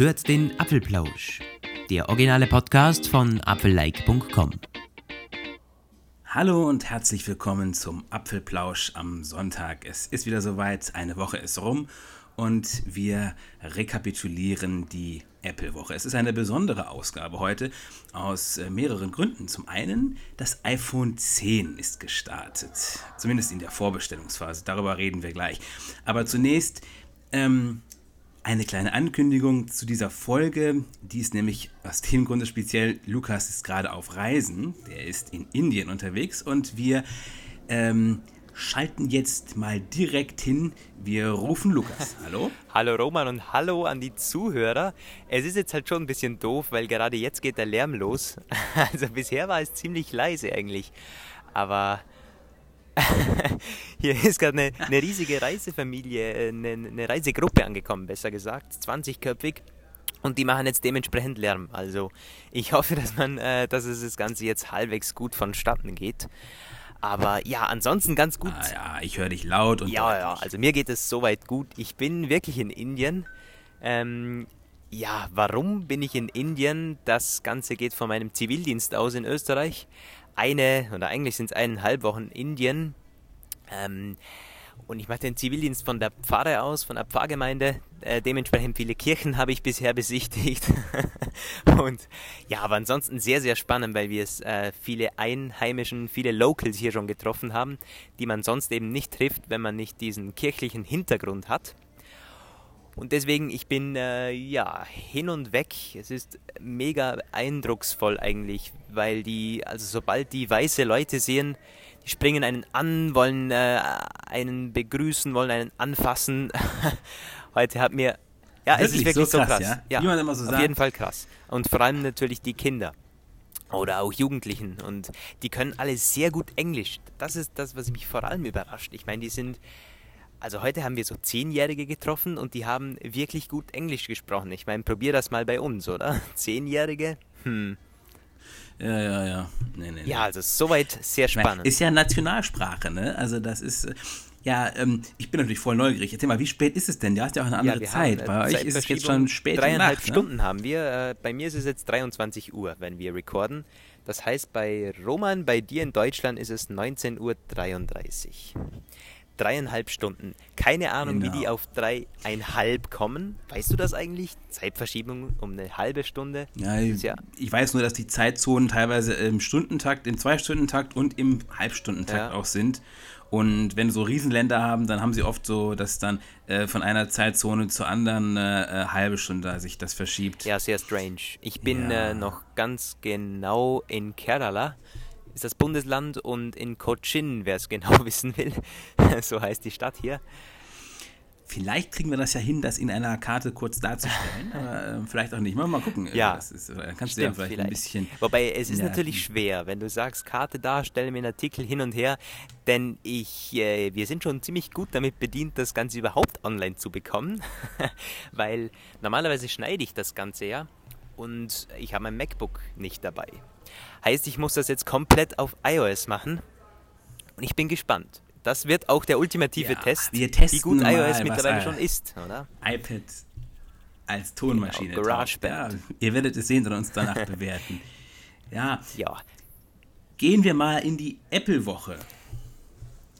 hört den Apfelplausch, der originale Podcast von apfellike.com. Hallo und herzlich willkommen zum Apfelplausch am Sonntag. Es ist wieder soweit, eine Woche ist rum und wir rekapitulieren die Apple-Woche. Es ist eine besondere Ausgabe heute aus äh, mehreren Gründen. Zum einen, das iPhone 10 ist gestartet, zumindest in der Vorbestellungsphase. Darüber reden wir gleich. Aber zunächst ähm, eine kleine Ankündigung zu dieser Folge. Die ist nämlich aus dem Grunde speziell. Lukas ist gerade auf Reisen. Der ist in Indien unterwegs und wir ähm, schalten jetzt mal direkt hin. Wir rufen Lukas. Hallo? hallo Roman und hallo an die Zuhörer. Es ist jetzt halt schon ein bisschen doof, weil gerade jetzt geht der Lärm los. Also bisher war es ziemlich leise eigentlich. Aber hier ist gerade eine, eine, riesige Reisefamilie, eine, eine Reisegruppe angekommen, besser gesagt, 20-köpfig. Und die machen jetzt dementsprechend Lärm. Also ich hoffe, dass man, äh, dass es das Ganze jetzt halbwegs gut vonstatten geht. Aber ja, ansonsten ganz gut. Ah, ja, ich höre dich laut und Ja, ja, also mir geht es soweit gut. Ich bin wirklich in Indien. Ähm, ja, warum bin ich in Indien? Das Ganze geht von meinem Zivildienst aus in Österreich. Eine, oder eigentlich sind es eineinhalb Wochen Indien. Ähm, und ich mache den Zivildienst von der Pfarre aus, von der Pfarrgemeinde. Äh, dementsprechend viele Kirchen habe ich bisher besichtigt. und ja, aber ansonsten sehr, sehr spannend, weil wir es äh, viele Einheimischen, viele Locals hier schon getroffen haben, die man sonst eben nicht trifft, wenn man nicht diesen kirchlichen Hintergrund hat. Und deswegen, ich bin äh, ja hin und weg. Es ist mega eindrucksvoll eigentlich, weil die, also sobald die weiße Leute sehen, die springen einen an, wollen äh, einen begrüßen, wollen einen anfassen. Heute hat mir. Ja, wirklich? es ist wirklich so krass. So krass. Ja? ja? Auf sagt. jeden Fall krass. Und vor allem natürlich die Kinder oder auch Jugendlichen und die können alle sehr gut Englisch. Das ist das, was mich vor allem überrascht. Ich meine, die sind, also heute haben wir so Zehnjährige getroffen und die haben wirklich gut Englisch gesprochen. Ich meine, probier das mal bei uns, oder? Zehnjährige? Hm. Ja, ja, ja. Nee, nee, ja, also soweit sehr spannend. Ist ja Nationalsprache, ne? Also das ist, äh, ja, ähm, ich bin natürlich voll neugierig. Erzähl mal, wie spät ist es denn? Du hast ja auch eine andere ja, Zeit. Bei euch ist es jetzt schon spät Dreieinhalb Nacht, ne? Stunden ne? haben wir. Äh, bei mir ist es jetzt 23 Uhr, wenn wir recorden. Das heißt, bei Roman, bei dir in Deutschland ist es 19.33 Uhr dreieinhalb Stunden. Keine Ahnung, genau. wie die auf dreieinhalb kommen. Weißt du das eigentlich? Zeitverschiebung um eine halbe Stunde? Ja, ja ich weiß nur, dass die Zeitzonen teilweise im Stundentakt, im Zwei-Stunden-Takt und im Halbstundentakt ja. auch sind. Und wenn so Riesenländer haben, dann haben sie oft so, dass dann äh, von einer Zeitzone zur anderen eine äh, halbe Stunde sich das verschiebt. Ja, sehr strange. Ich bin ja. äh, noch ganz genau in Kerala ist das Bundesland und in Cochin, wer es genau wissen will, so heißt die Stadt hier. Vielleicht kriegen wir das ja hin, das in einer Karte kurz darzustellen, aber äh, vielleicht auch nicht. Mal, mal gucken. Ja, das ist, dann kannst stimmt, du ja vielleicht, vielleicht, ein bisschen. Wobei es ist natürlich schwer, wenn du sagst, Karte darstellen, mir einen Artikel hin und her, denn ich, äh, wir sind schon ziemlich gut damit bedient, das Ganze überhaupt online zu bekommen, weil normalerweise schneide ich das Ganze ja und ich habe mein MacBook nicht dabei. Heißt, ich muss das jetzt komplett auf iOS machen. Und ich bin gespannt. Das wird auch der ultimative ja, Test, wie gut iOS mittlerweile schon ist, oder? iPad als Tonmaschine. Genau, GarageBand. Ja, ihr werdet es sehen und uns danach bewerten. Ja. ja. Gehen wir mal in die Apple-Woche.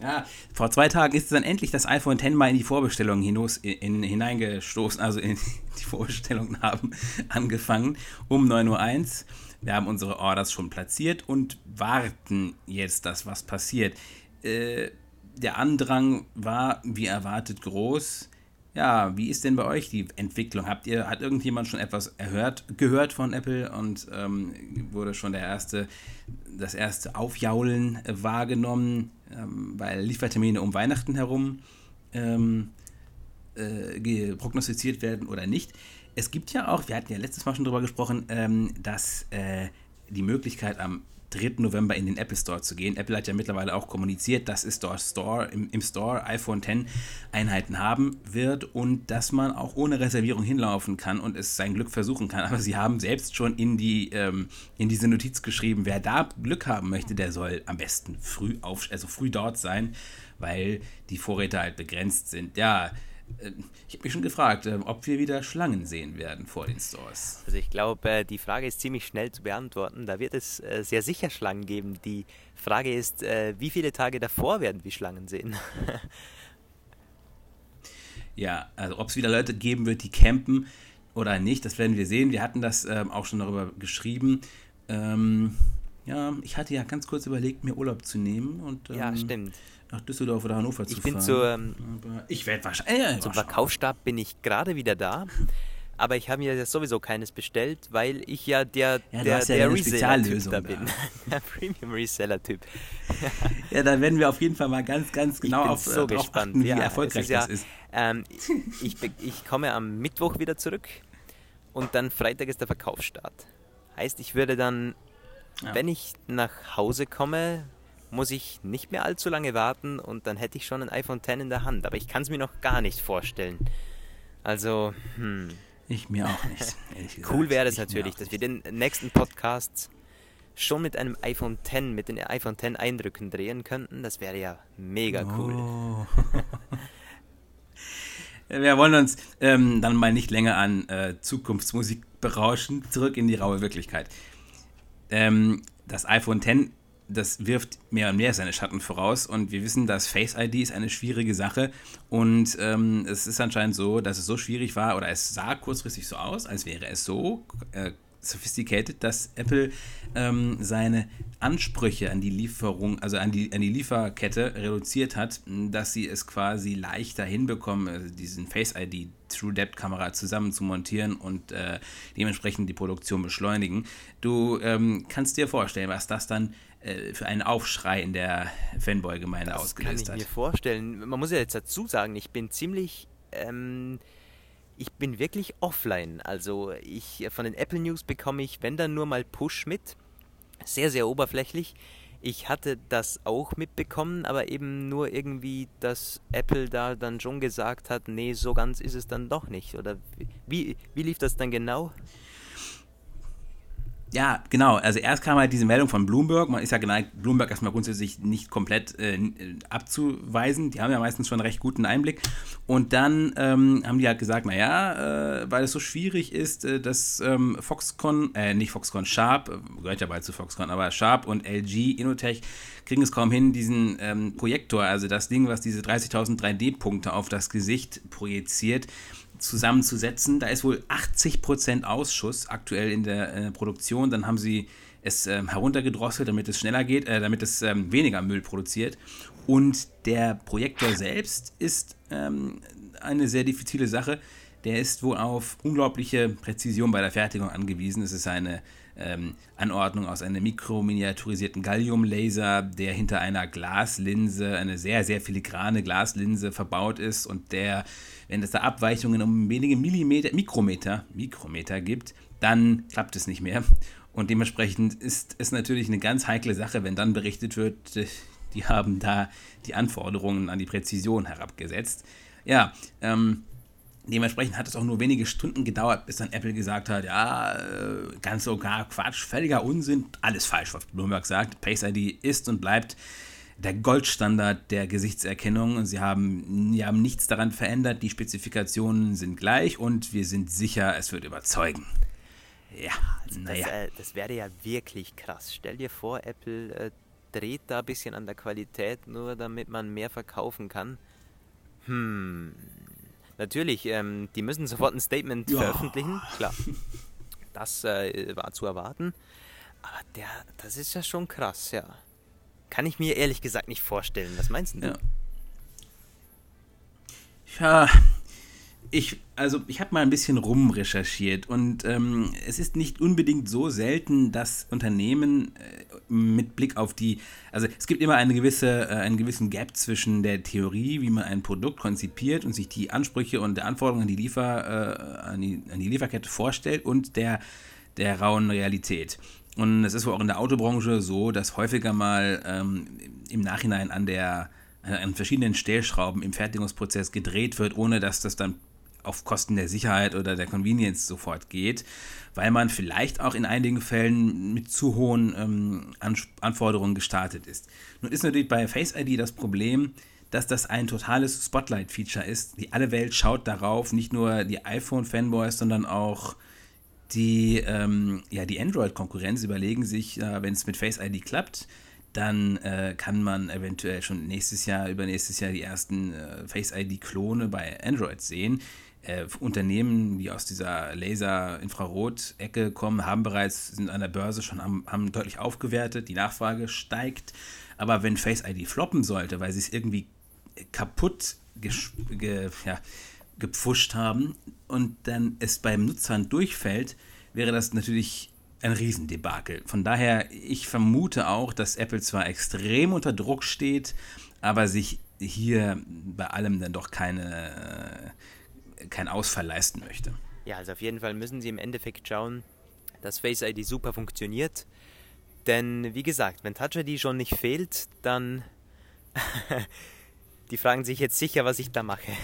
Ja, vor zwei Tagen ist dann endlich das iPhone X mal in die Vorbestellungen hinaus, in, hineingestoßen, also in die Vorbestellungen haben angefangen um 9.01 Uhr. Wir haben unsere Orders schon platziert und warten jetzt, dass was passiert. Äh, der Andrang war, wie erwartet, groß. Ja, wie ist denn bei euch die Entwicklung? Habt ihr, hat irgendjemand schon etwas erhört, gehört von Apple und ähm, wurde schon der erste, das erste Aufjaulen wahrgenommen, ähm, weil Liefertermine um Weihnachten herum ähm, äh, prognostiziert werden oder nicht? es gibt ja auch, wir hatten ja letztes Mal schon darüber gesprochen, ähm, dass äh, die Möglichkeit am 3. November in den Apple Store zu gehen. Apple hat ja mittlerweile auch kommuniziert, dass es dort Store, im, im Store iPhone X Einheiten haben wird und dass man auch ohne Reservierung hinlaufen kann und es sein Glück versuchen kann. Aber sie haben selbst schon in, die, ähm, in diese Notiz geschrieben, wer da Glück haben möchte, der soll am besten früh auf, also früh dort sein, weil die Vorräte halt begrenzt sind. Ja, ich habe mich schon gefragt, äh, ob wir wieder Schlangen sehen werden vor den Stores. Also ich glaube, äh, die Frage ist ziemlich schnell zu beantworten. Da wird es sehr sicher Schlangen geben. Die Frage ist, wie viele Tage davor werden wir Schlangen sehen? ja, also ob es wieder Leute geben wird, die campen oder nicht, das werden wir sehen. Wir hatten das ähm, auch schon darüber geschrieben. Ähm, ja, ich hatte ja ganz kurz überlegt, mir Urlaub zu nehmen und ähm, ja, stimmt nach Düsseldorf oder Hannover ich zu bin fahren. Zur, ähm, ich werde wahrscheinlich. Äh, zum Verkaufsstab bin ich gerade wieder da. Aber ich habe mir sowieso keines bestellt, weil ich ja der, ja, der, ja der Reseller-Typ da bin. der Premium-Reseller-Typ. ja, da werden wir auf jeden Fall mal ganz, ganz genau auf, so äh, gespannt. Achten, wie ja, erfolgreich ist das ist. Ähm, ich, ich komme am Mittwoch wieder zurück und dann Freitag ist der Verkaufsstart. Heißt, ich würde dann, ja. wenn ich nach Hause komme, muss ich nicht mehr allzu lange warten und dann hätte ich schon ein iPhone X in der Hand. Aber ich kann es mir noch gar nicht vorstellen. Also, hm. Ich mir auch nicht. cool wäre es natürlich, dass wir den nächsten Podcast schon mit einem iPhone X, mit den iPhone X Eindrücken drehen könnten. Das wäre ja mega cool. Oh. wir wollen uns ähm, dann mal nicht länger an äh, Zukunftsmusik berauschen. Zurück in die raue Wirklichkeit. Ähm, das iPhone X das wirft mehr und mehr seine Schatten voraus und wir wissen, dass Face ID ist eine schwierige Sache und ähm, es ist anscheinend so, dass es so schwierig war oder es sah kurzfristig so aus, als wäre es so äh, sophisticated, dass Apple ähm, seine Ansprüche an die Lieferung, also an die, an die Lieferkette reduziert hat, dass sie es quasi leichter hinbekommen, also diesen Face ID True Depth Kamera zusammen zu montieren und äh, dementsprechend die Produktion beschleunigen. Du ähm, kannst dir vorstellen, was das dann äh, für einen Aufschrei in der Fanboy-Gemeinde ausgelöst hat. Das kann ich mir vorstellen. Man muss ja jetzt dazu sagen, ich bin ziemlich... Ähm ich bin wirklich offline. Also ich von den Apple News bekomme ich, wenn dann nur mal Push mit. Sehr, sehr oberflächlich. Ich hatte das auch mitbekommen, aber eben nur irgendwie, dass Apple da dann schon gesagt hat, nee, so ganz ist es dann doch nicht. Oder wie, wie lief das dann genau? Ja, genau. Also erst kam halt diese Meldung von Bloomberg. Man ist ja geneigt, Bloomberg erstmal grundsätzlich nicht komplett äh, abzuweisen. Die haben ja meistens schon einen recht guten Einblick. Und dann ähm, haben die halt gesagt, naja, äh, weil es so schwierig ist, äh, dass ähm, Foxconn, äh, nicht Foxconn, Sharp, äh, gehört ja bald zu Foxconn, aber Sharp und LG, Inotech kriegen es kaum hin, diesen ähm, Projektor, also das Ding, was diese 30.000 3D-Punkte auf das Gesicht projiziert, zusammenzusetzen. Da ist wohl 80% Ausschuss aktuell in der äh, Produktion. Dann haben sie es ähm, heruntergedrosselt, damit es schneller geht, äh, damit es ähm, weniger Müll produziert. Und der Projektor selbst ist ähm, eine sehr diffizile Sache. Der ist wohl auf unglaubliche Präzision bei der Fertigung angewiesen. Es ist eine ähm, Anordnung aus einem mikrominiaturisierten Galliumlaser, der hinter einer Glaslinse, eine sehr, sehr filigrane Glaslinse verbaut ist und der, wenn es da Abweichungen um wenige Millimeter, Mikrometer, Mikrometer gibt, dann klappt es nicht mehr. Und dementsprechend ist es natürlich eine ganz heikle Sache, wenn dann berichtet wird, die haben da die Anforderungen an die Präzision herabgesetzt. Ja, ähm, Dementsprechend hat es auch nur wenige Stunden gedauert, bis dann Apple gesagt hat, ja, äh, ganz so gar Quatsch, völliger Unsinn, alles falsch, was Bloomberg sagt. Face ID ist und bleibt der Goldstandard der Gesichtserkennung. Sie haben, sie haben nichts daran verändert, die Spezifikationen sind gleich und wir sind sicher, es wird überzeugen. Ja, naja. Das, äh, das wäre ja wirklich krass. Stell dir vor, Apple äh, dreht da ein bisschen an der Qualität, nur damit man mehr verkaufen kann. Hm, Natürlich, ähm, die müssen sofort ein Statement ja. veröffentlichen, klar. Das äh, war zu erwarten. Aber der, das ist ja schon krass, ja. Kann ich mir ehrlich gesagt nicht vorstellen. Was meinst du? Ja, ja ich, also ich habe mal ein bisschen rumrecherchiert und ähm, es ist nicht unbedingt so selten, dass Unternehmen äh, mit Blick auf die, also es gibt immer eine gewisse, äh, einen gewissen Gap zwischen der Theorie, wie man ein Produkt konzipiert und sich die Ansprüche und der Anforderungen an die, Liefer, äh, an die, an die Lieferkette vorstellt und der, der rauen Realität. Und es ist wohl auch in der Autobranche so, dass häufiger mal ähm, im Nachhinein an der an verschiedenen Stellschrauben im Fertigungsprozess gedreht wird, ohne dass das dann auf Kosten der Sicherheit oder der Convenience sofort geht, weil man vielleicht auch in einigen Fällen mit zu hohen ähm, Anforderungen gestartet ist. Nun ist natürlich bei Face ID das Problem, dass das ein totales Spotlight-Feature ist. Die alle Welt schaut darauf, nicht nur die iPhone-Fanboys, sondern auch die, ähm, ja, die Android-Konkurrenz überlegen sich, äh, wenn es mit Face ID klappt, dann äh, kann man eventuell schon nächstes Jahr, übernächstes Jahr die ersten äh, Face ID-Klone bei Android sehen. Äh, Unternehmen, die aus dieser Laser-Infrarot-Ecke kommen, haben bereits, sind an der Börse schon, haben, haben deutlich aufgewertet, die Nachfrage steigt. Aber wenn Face ID floppen sollte, weil sie es irgendwie kaputt ge, ja, gepfuscht haben und dann es beim Nutzern durchfällt, wäre das natürlich ein Riesendebakel. Von daher, ich vermute auch, dass Apple zwar extrem unter Druck steht, aber sich hier bei allem dann doch keine, äh, kein Ausfall leisten möchte. Ja, also auf jeden Fall müssen sie im Endeffekt schauen, dass Face ID super funktioniert. Denn wie gesagt, wenn Touch ID schon nicht fehlt, dann die fragen sich jetzt sicher, was ich da mache.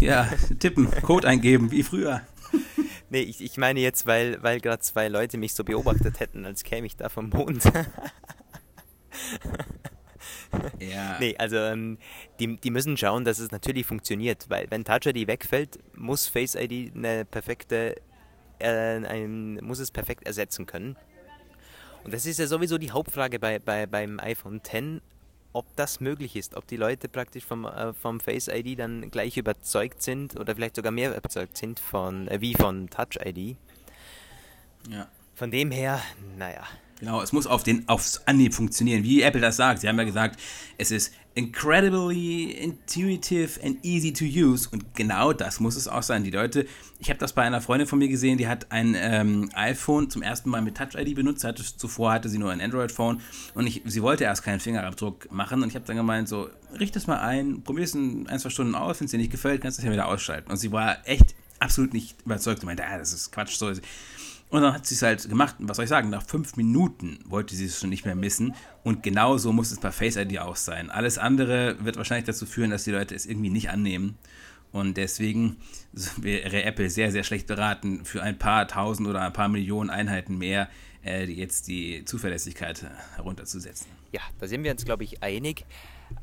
ja, tippen, Code eingeben, wie früher. Nee, ich, ich meine jetzt, weil, weil gerade zwei Leute mich so beobachtet hätten, als käme ich da vom Mond. Ja. Nee, also ähm, die, die müssen schauen, dass es natürlich funktioniert, weil wenn Touch ID wegfällt, muss Face ID eine perfekte, äh, ein, muss es perfekt ersetzen können. Und das ist ja sowieso die Hauptfrage bei, bei, beim iPhone X ob das möglich ist, ob die Leute praktisch vom, äh, vom Face ID dann gleich überzeugt sind oder vielleicht sogar mehr überzeugt sind von äh, wie von Touch ID. Ja. Von dem her, naja. Genau, es muss auf den, aufs Anhieb funktionieren, wie Apple das sagt. Sie haben ja gesagt, es ist incredibly intuitive and easy to use. Und genau das muss es auch sein. Die Leute, ich habe das bei einer Freundin von mir gesehen, die hat ein ähm, iPhone zum ersten Mal mit Touch ID benutzt. Hatte, zuvor hatte sie nur ein Android-Phone und ich, sie wollte erst keinen Fingerabdruck machen. Und ich habe dann gemeint, so, richte es mal ein, probier es in ein, zwei Stunden aus. Wenn es dir nicht gefällt, kannst du es ja wieder ausschalten. Und sie war echt absolut nicht überzeugt. Sie meinte, ah, das ist Quatsch. So. Und dann hat sie es halt gemacht. Was soll ich sagen? Nach fünf Minuten wollte sie es schon nicht mehr missen. Und genauso muss es bei Face ID auch sein. Alles andere wird wahrscheinlich dazu führen, dass die Leute es irgendwie nicht annehmen. Und deswegen wäre Apple sehr, sehr schlecht beraten, für ein paar tausend oder ein paar Millionen Einheiten mehr äh, jetzt die Zuverlässigkeit herunterzusetzen. Ja, da sind wir uns, glaube ich, einig.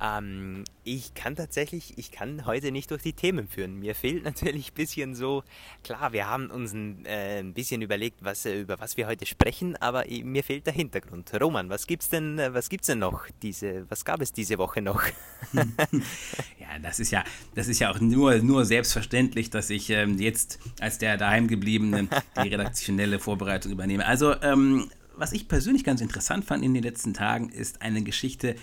Ähm, ich kann tatsächlich, ich kann heute nicht durch die Themen führen. Mir fehlt natürlich ein bisschen so, klar, wir haben uns ein, äh, ein bisschen überlegt, was, äh, über was wir heute sprechen, aber mir fehlt der Hintergrund. Roman, was gibt's denn, äh, was gibt's denn noch diese, was gab es diese Woche noch? ja, das ist ja, das ist ja auch nur, nur selbstverständlich, dass ich ähm, jetzt als der daheimgebliebene die redaktionelle Vorbereitung übernehme. Also, ähm, was ich persönlich ganz interessant fand in den letzten Tagen, ist eine Geschichte,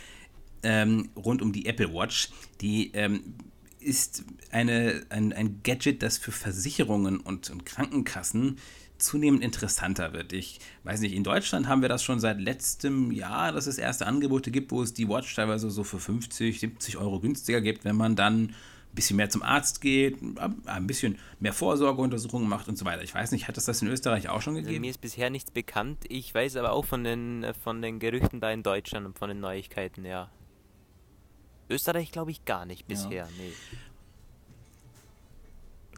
ähm, rund um die Apple Watch. Die ähm, ist eine, ein, ein Gadget, das für Versicherungen und, und Krankenkassen zunehmend interessanter wird. Ich weiß nicht, in Deutschland haben wir das schon seit letztem Jahr, dass es erste Angebote gibt, wo es die Watch teilweise so für 50, 70 Euro günstiger gibt, wenn man dann ein bisschen mehr zum Arzt geht, ein bisschen mehr Vorsorgeuntersuchungen macht und so weiter. Ich weiß nicht, hat es das in Österreich auch schon gegeben? mir ist bisher nichts bekannt. Ich weiß aber auch von den, von den Gerüchten da in Deutschland und von den Neuigkeiten, ja. Österreich glaube ich gar nicht bisher, ja. nee.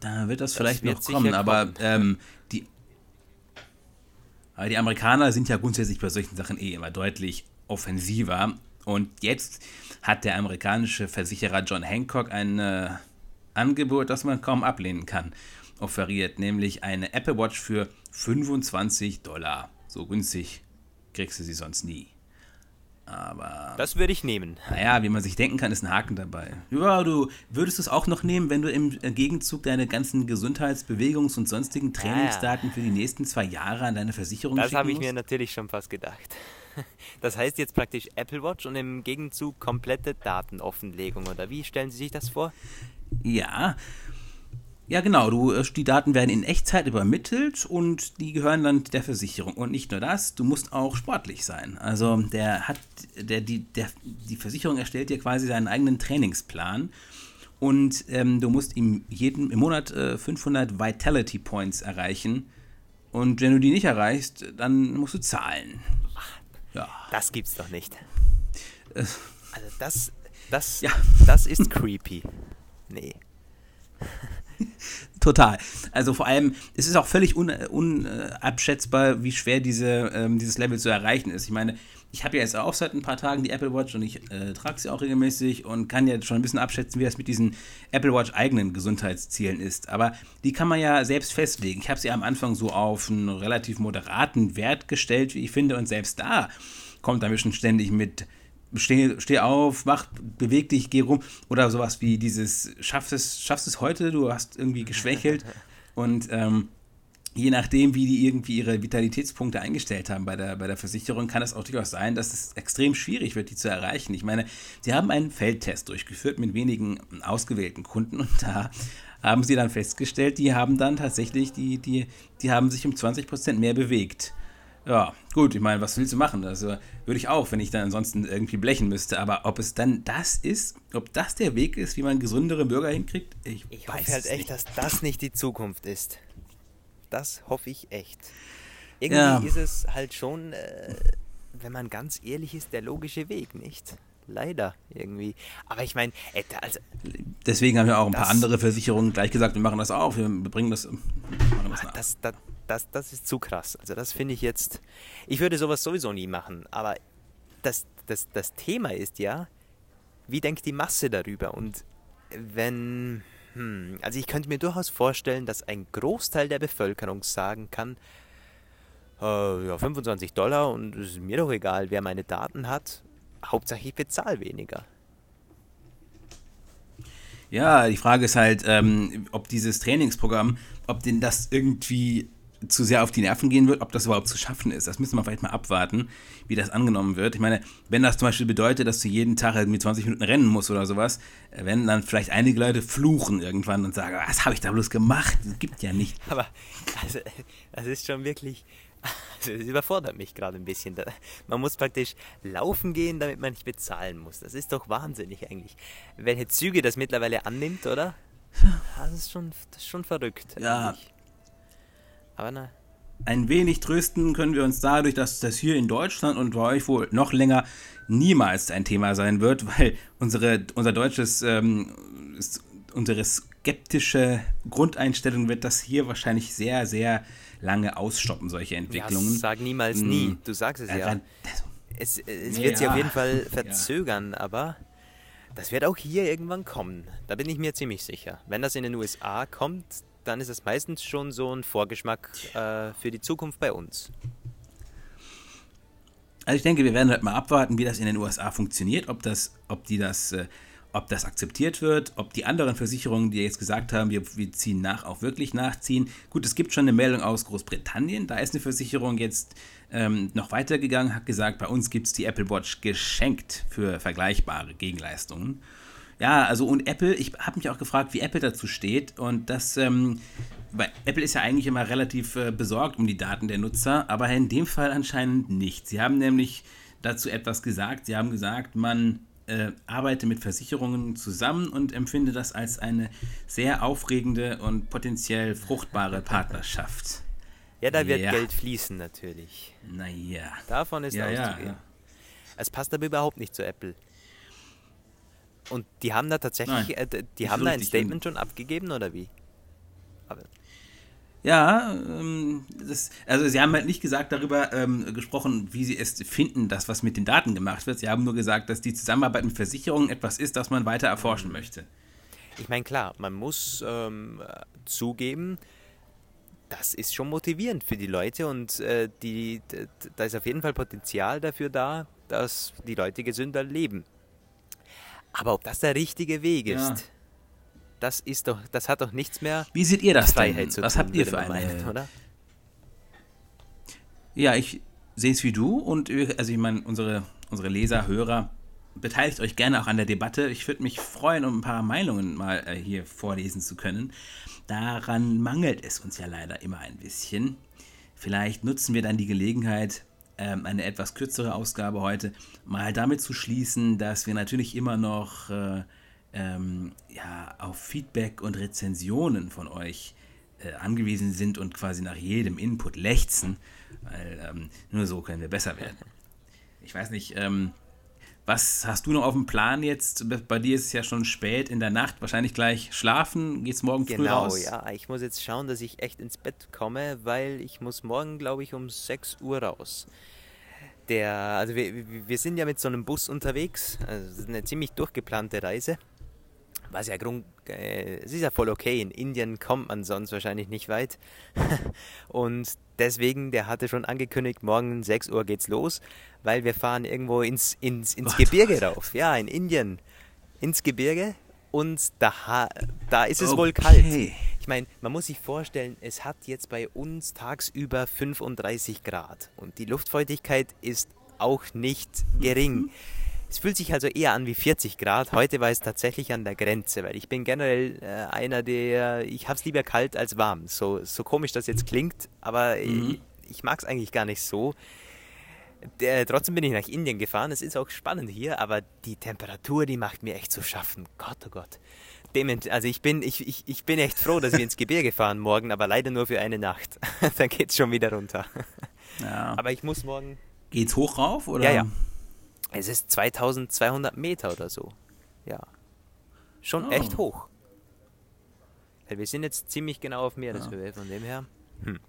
Da wird das, das vielleicht wird noch kommen, aber ähm, die, aber die Amerikaner sind ja grundsätzlich bei solchen Sachen eh immer deutlich offensiver. Und jetzt hat der amerikanische Versicherer John Hancock ein äh, Angebot, das man kaum ablehnen kann, offeriert, nämlich eine Apple Watch für 25 Dollar. So günstig kriegst du sie sonst nie. Aber. Das würde ich nehmen. Naja, wie man sich denken kann, ist ein Haken dabei. Ja, du würdest es auch noch nehmen, wenn du im Gegenzug deine ganzen Gesundheitsbewegungs- und sonstigen Trainingsdaten für die nächsten zwei Jahre an deine Versicherung Das habe ich mir natürlich schon fast gedacht. Das heißt jetzt praktisch Apple Watch und im Gegenzug komplette Datenoffenlegung, oder wie stellen Sie sich das vor? Ja, ja, genau. Du, äh, die Daten werden in Echtzeit übermittelt und die gehören dann der Versicherung. Und nicht nur das, du musst auch sportlich sein. Also der hat, der, die, der, die Versicherung erstellt dir quasi seinen eigenen Trainingsplan und ähm, du musst im, jeden, im Monat äh, 500 Vitality Points erreichen. Und wenn du die nicht erreichst, dann musst du zahlen. Ja. Das gibt's doch nicht. Äh, also das, das, ja. das ist creepy. Nee. Total. Also vor allem, es ist auch völlig unabschätzbar, un, äh, wie schwer diese, ähm, dieses Level zu erreichen ist. Ich meine, ich habe ja jetzt auch seit ein paar Tagen die Apple Watch und ich äh, trage sie auch regelmäßig und kann ja schon ein bisschen abschätzen, wie das mit diesen Apple Watch eigenen Gesundheitszielen ist. Aber die kann man ja selbst festlegen. Ich habe sie am Anfang so auf einen relativ moderaten Wert gestellt, wie ich finde, und selbst da kommt da schon ständig mit steh, steh auf, mach, beweg dich, geh rum. Oder sowas wie dieses, schaffst es, schaffst es heute, du hast irgendwie geschwächelt. Und ähm, je nachdem, wie die irgendwie ihre Vitalitätspunkte eingestellt haben bei der, bei der Versicherung, kann es auch durchaus sein, dass es extrem schwierig wird, die zu erreichen. Ich meine, sie haben einen Feldtest durchgeführt mit wenigen ausgewählten Kunden und da haben sie dann festgestellt, die haben dann tatsächlich, die, die, die haben sich um 20% mehr bewegt. Ja, gut, ich meine, was willst du machen? Also würde ich auch, wenn ich dann ansonsten irgendwie blechen müsste. Aber ob es dann das ist, ob das der Weg ist, wie man gesundere Bürger hinkriegt, ich, ich weiß hoffe halt echt, nicht. dass das nicht die Zukunft ist. Das hoffe ich echt. Irgendwie ja. ist es halt schon, äh, wenn man ganz ehrlich ist, der logische Weg, nicht? Leider irgendwie. Aber ich meine, äh, also. Deswegen haben ja auch ein paar andere Versicherungen gleich gesagt, wir machen das auch, wir bringen das. Machen das, das, das, das, das ist zu krass. Also das finde ich jetzt, ich würde sowas sowieso nie machen, aber das, das, das Thema ist ja, wie denkt die Masse darüber? Und wenn, hm, also ich könnte mir durchaus vorstellen, dass ein Großteil der Bevölkerung sagen kann, äh, ja, 25 Dollar und es ist mir doch egal, wer meine Daten hat, Hauptsache ich bezahle weniger. Ja, die Frage ist halt, ähm, ob dieses Trainingsprogramm, ob denn das irgendwie zu sehr auf die Nerven gehen wird, ob das überhaupt zu schaffen ist. Das müssen wir vielleicht mal abwarten, wie das angenommen wird. Ich meine, wenn das zum Beispiel bedeutet, dass du jeden Tag irgendwie 20 Minuten rennen musst oder sowas, äh, wenn dann vielleicht einige Leute fluchen irgendwann und sagen, was habe ich da bloß gemacht? Das gibt ja nicht. Aber also, das ist schon wirklich, also es überfordert mich gerade ein bisschen. Man muss praktisch laufen gehen, damit man nicht bezahlen muss. Das ist doch wahnsinnig eigentlich. Welche Züge das mittlerweile annimmt, oder? Das ist schon, das ist schon verrückt. Ja, eigentlich. Aber na. Ein wenig trösten können wir uns dadurch, dass das hier in Deutschland und bei euch wohl noch länger niemals ein Thema sein wird, weil unsere, unser deutsches, ähm, unsere skeptische Grundeinstellung wird das hier wahrscheinlich sehr, sehr lange ausstoppen, solche Entwicklungen. Ja, sag niemals hm. nie, du sagst es ja. Es, es wird ja. sich auf jeden Fall verzögern, ja. aber das wird auch hier irgendwann kommen. Da bin ich mir ziemlich sicher. Wenn das in den USA kommt, dann ist es meistens schon so ein Vorgeschmack äh, für die Zukunft bei uns. Also ich denke, wir werden halt mal abwarten, wie das in den USA funktioniert, ob das, ob die das, äh, ob das akzeptiert wird, ob die anderen Versicherungen, die jetzt gesagt haben, wir, wir ziehen nach, auch wirklich nachziehen. Gut, es gibt schon eine Meldung aus Großbritannien, da ist eine Versicherung jetzt ähm, noch weitergegangen, hat gesagt, bei uns gibt es die Apple Watch geschenkt für vergleichbare Gegenleistungen. Ja, also und Apple, ich habe mich auch gefragt, wie Apple dazu steht. Und das, ähm, weil Apple ist ja eigentlich immer relativ äh, besorgt um die Daten der Nutzer, aber in dem Fall anscheinend nicht. Sie haben nämlich dazu etwas gesagt. Sie haben gesagt, man äh, arbeite mit Versicherungen zusammen und empfinde das als eine sehr aufregende und potenziell fruchtbare Partnerschaft. Ja, da wird ja. Geld fließen natürlich. Naja. Davon ist ja, auszugehen. Ja, es passt aber überhaupt nicht zu Apple. Und die haben da tatsächlich, äh, die haben da ein Statement schon abgegeben oder wie? Aber ja, ähm, das, also sie haben halt nicht gesagt darüber ähm, gesprochen, wie sie es finden, dass was mit den Daten gemacht wird. Sie haben nur gesagt, dass die Zusammenarbeit mit Versicherungen etwas ist, das man weiter erforschen möchte. Ich meine, klar, man muss ähm, zugeben, das ist schon motivierend für die Leute und äh, die, da ist auf jeden Fall Potenzial dafür da, dass die Leute gesünder leben. Aber ob das der richtige Weg ist. Das ist doch, das hat doch nichts mehr. Wie seht ihr das Freiheit denn? Zu Was tun, habt ihr für eine? Meinen, oder? Ja, ich sehe es wie du und also ich meine, unsere, unsere Leser, Hörer, beteiligt euch gerne auch an der Debatte. Ich würde mich freuen, um ein paar Meinungen mal äh, hier vorlesen zu können. Daran mangelt es uns ja leider immer ein bisschen. Vielleicht nutzen wir dann die Gelegenheit, ähm, eine etwas kürzere Ausgabe heute, mal damit zu schließen, dass wir natürlich immer noch äh, ähm, ja, auf Feedback und Rezensionen von euch äh, angewiesen sind und quasi nach jedem Input lechzen, weil ähm, nur so können wir besser werden. Ich weiß nicht, ähm, Was hast du noch auf dem Plan jetzt? Bei dir ist es ja schon spät in der Nacht, wahrscheinlich gleich schlafen. Geht's morgen früh genau, raus? Genau, ja. Ich muss jetzt schauen, dass ich echt ins Bett komme, weil ich muss morgen, glaube ich, um 6 Uhr raus. Der, also wir, wir sind ja mit so einem Bus unterwegs. Also eine ziemlich durchgeplante Reise. Was ja Grund, äh, es ist ja voll okay. In Indien kommt man sonst wahrscheinlich nicht weit. Und deswegen, der hatte schon angekündigt, morgen 6 Uhr geht's los, weil wir fahren irgendwo ins, ins, ins Gebirge rauf. Ja, in Indien. Ins Gebirge. Und da, da ist es okay. wohl kalt. Ich meine, man muss sich vorstellen, es hat jetzt bei uns tagsüber 35 Grad. Und die Luftfeuchtigkeit ist auch nicht gering. Es fühlt sich also eher an wie 40 Grad. Heute war es tatsächlich an der Grenze, weil ich bin generell äh, einer, der, ich habe es lieber kalt als warm. So, so komisch das jetzt klingt, aber mhm. ich, ich mag es eigentlich gar nicht so. Der, trotzdem bin ich nach Indien gefahren. Es ist auch spannend hier, aber die Temperatur, die macht mir echt zu schaffen. Gott, oh Gott. Dement, also ich bin, ich, ich, ich bin echt froh, dass wir ins Gebirge fahren morgen, aber leider nur für eine Nacht. Dann geht es schon wieder runter. Ja. Aber ich muss morgen. Geht's hoch rauf? Oder? Ja, ja. Es ist 2200 Meter oder so. Ja. Schon oh. echt hoch. Wir sind jetzt ziemlich genau auf Meereshöhe, ja. von dem her. Hm.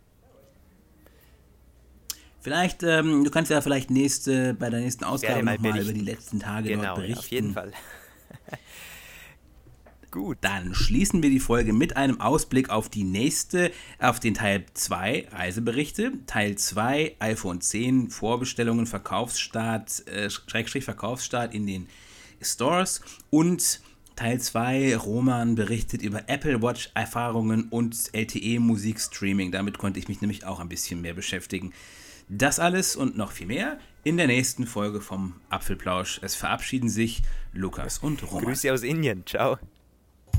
Vielleicht, ähm, du kannst ja vielleicht nächste, bei der nächsten Ausgabe nochmal über die letzten Tage genau, dort berichten. Ja, auf jeden Fall. Gut. Dann schließen wir die Folge mit einem Ausblick auf die nächste, auf den Teil 2 Reiseberichte. Teil 2 iPhone 10 Vorbestellungen, Verkaufsstart, äh, Schrägstrich Verkaufsstart in den Stores und Teil 2 Roman berichtet über Apple Watch Erfahrungen und LTE Musikstreaming. Damit konnte ich mich nämlich auch ein bisschen mehr beschäftigen. Das alles und noch viel mehr in der nächsten Folge vom Apfelplausch. Es verabschieden sich Lukas und Roman. Grüße aus Indien. Ciao.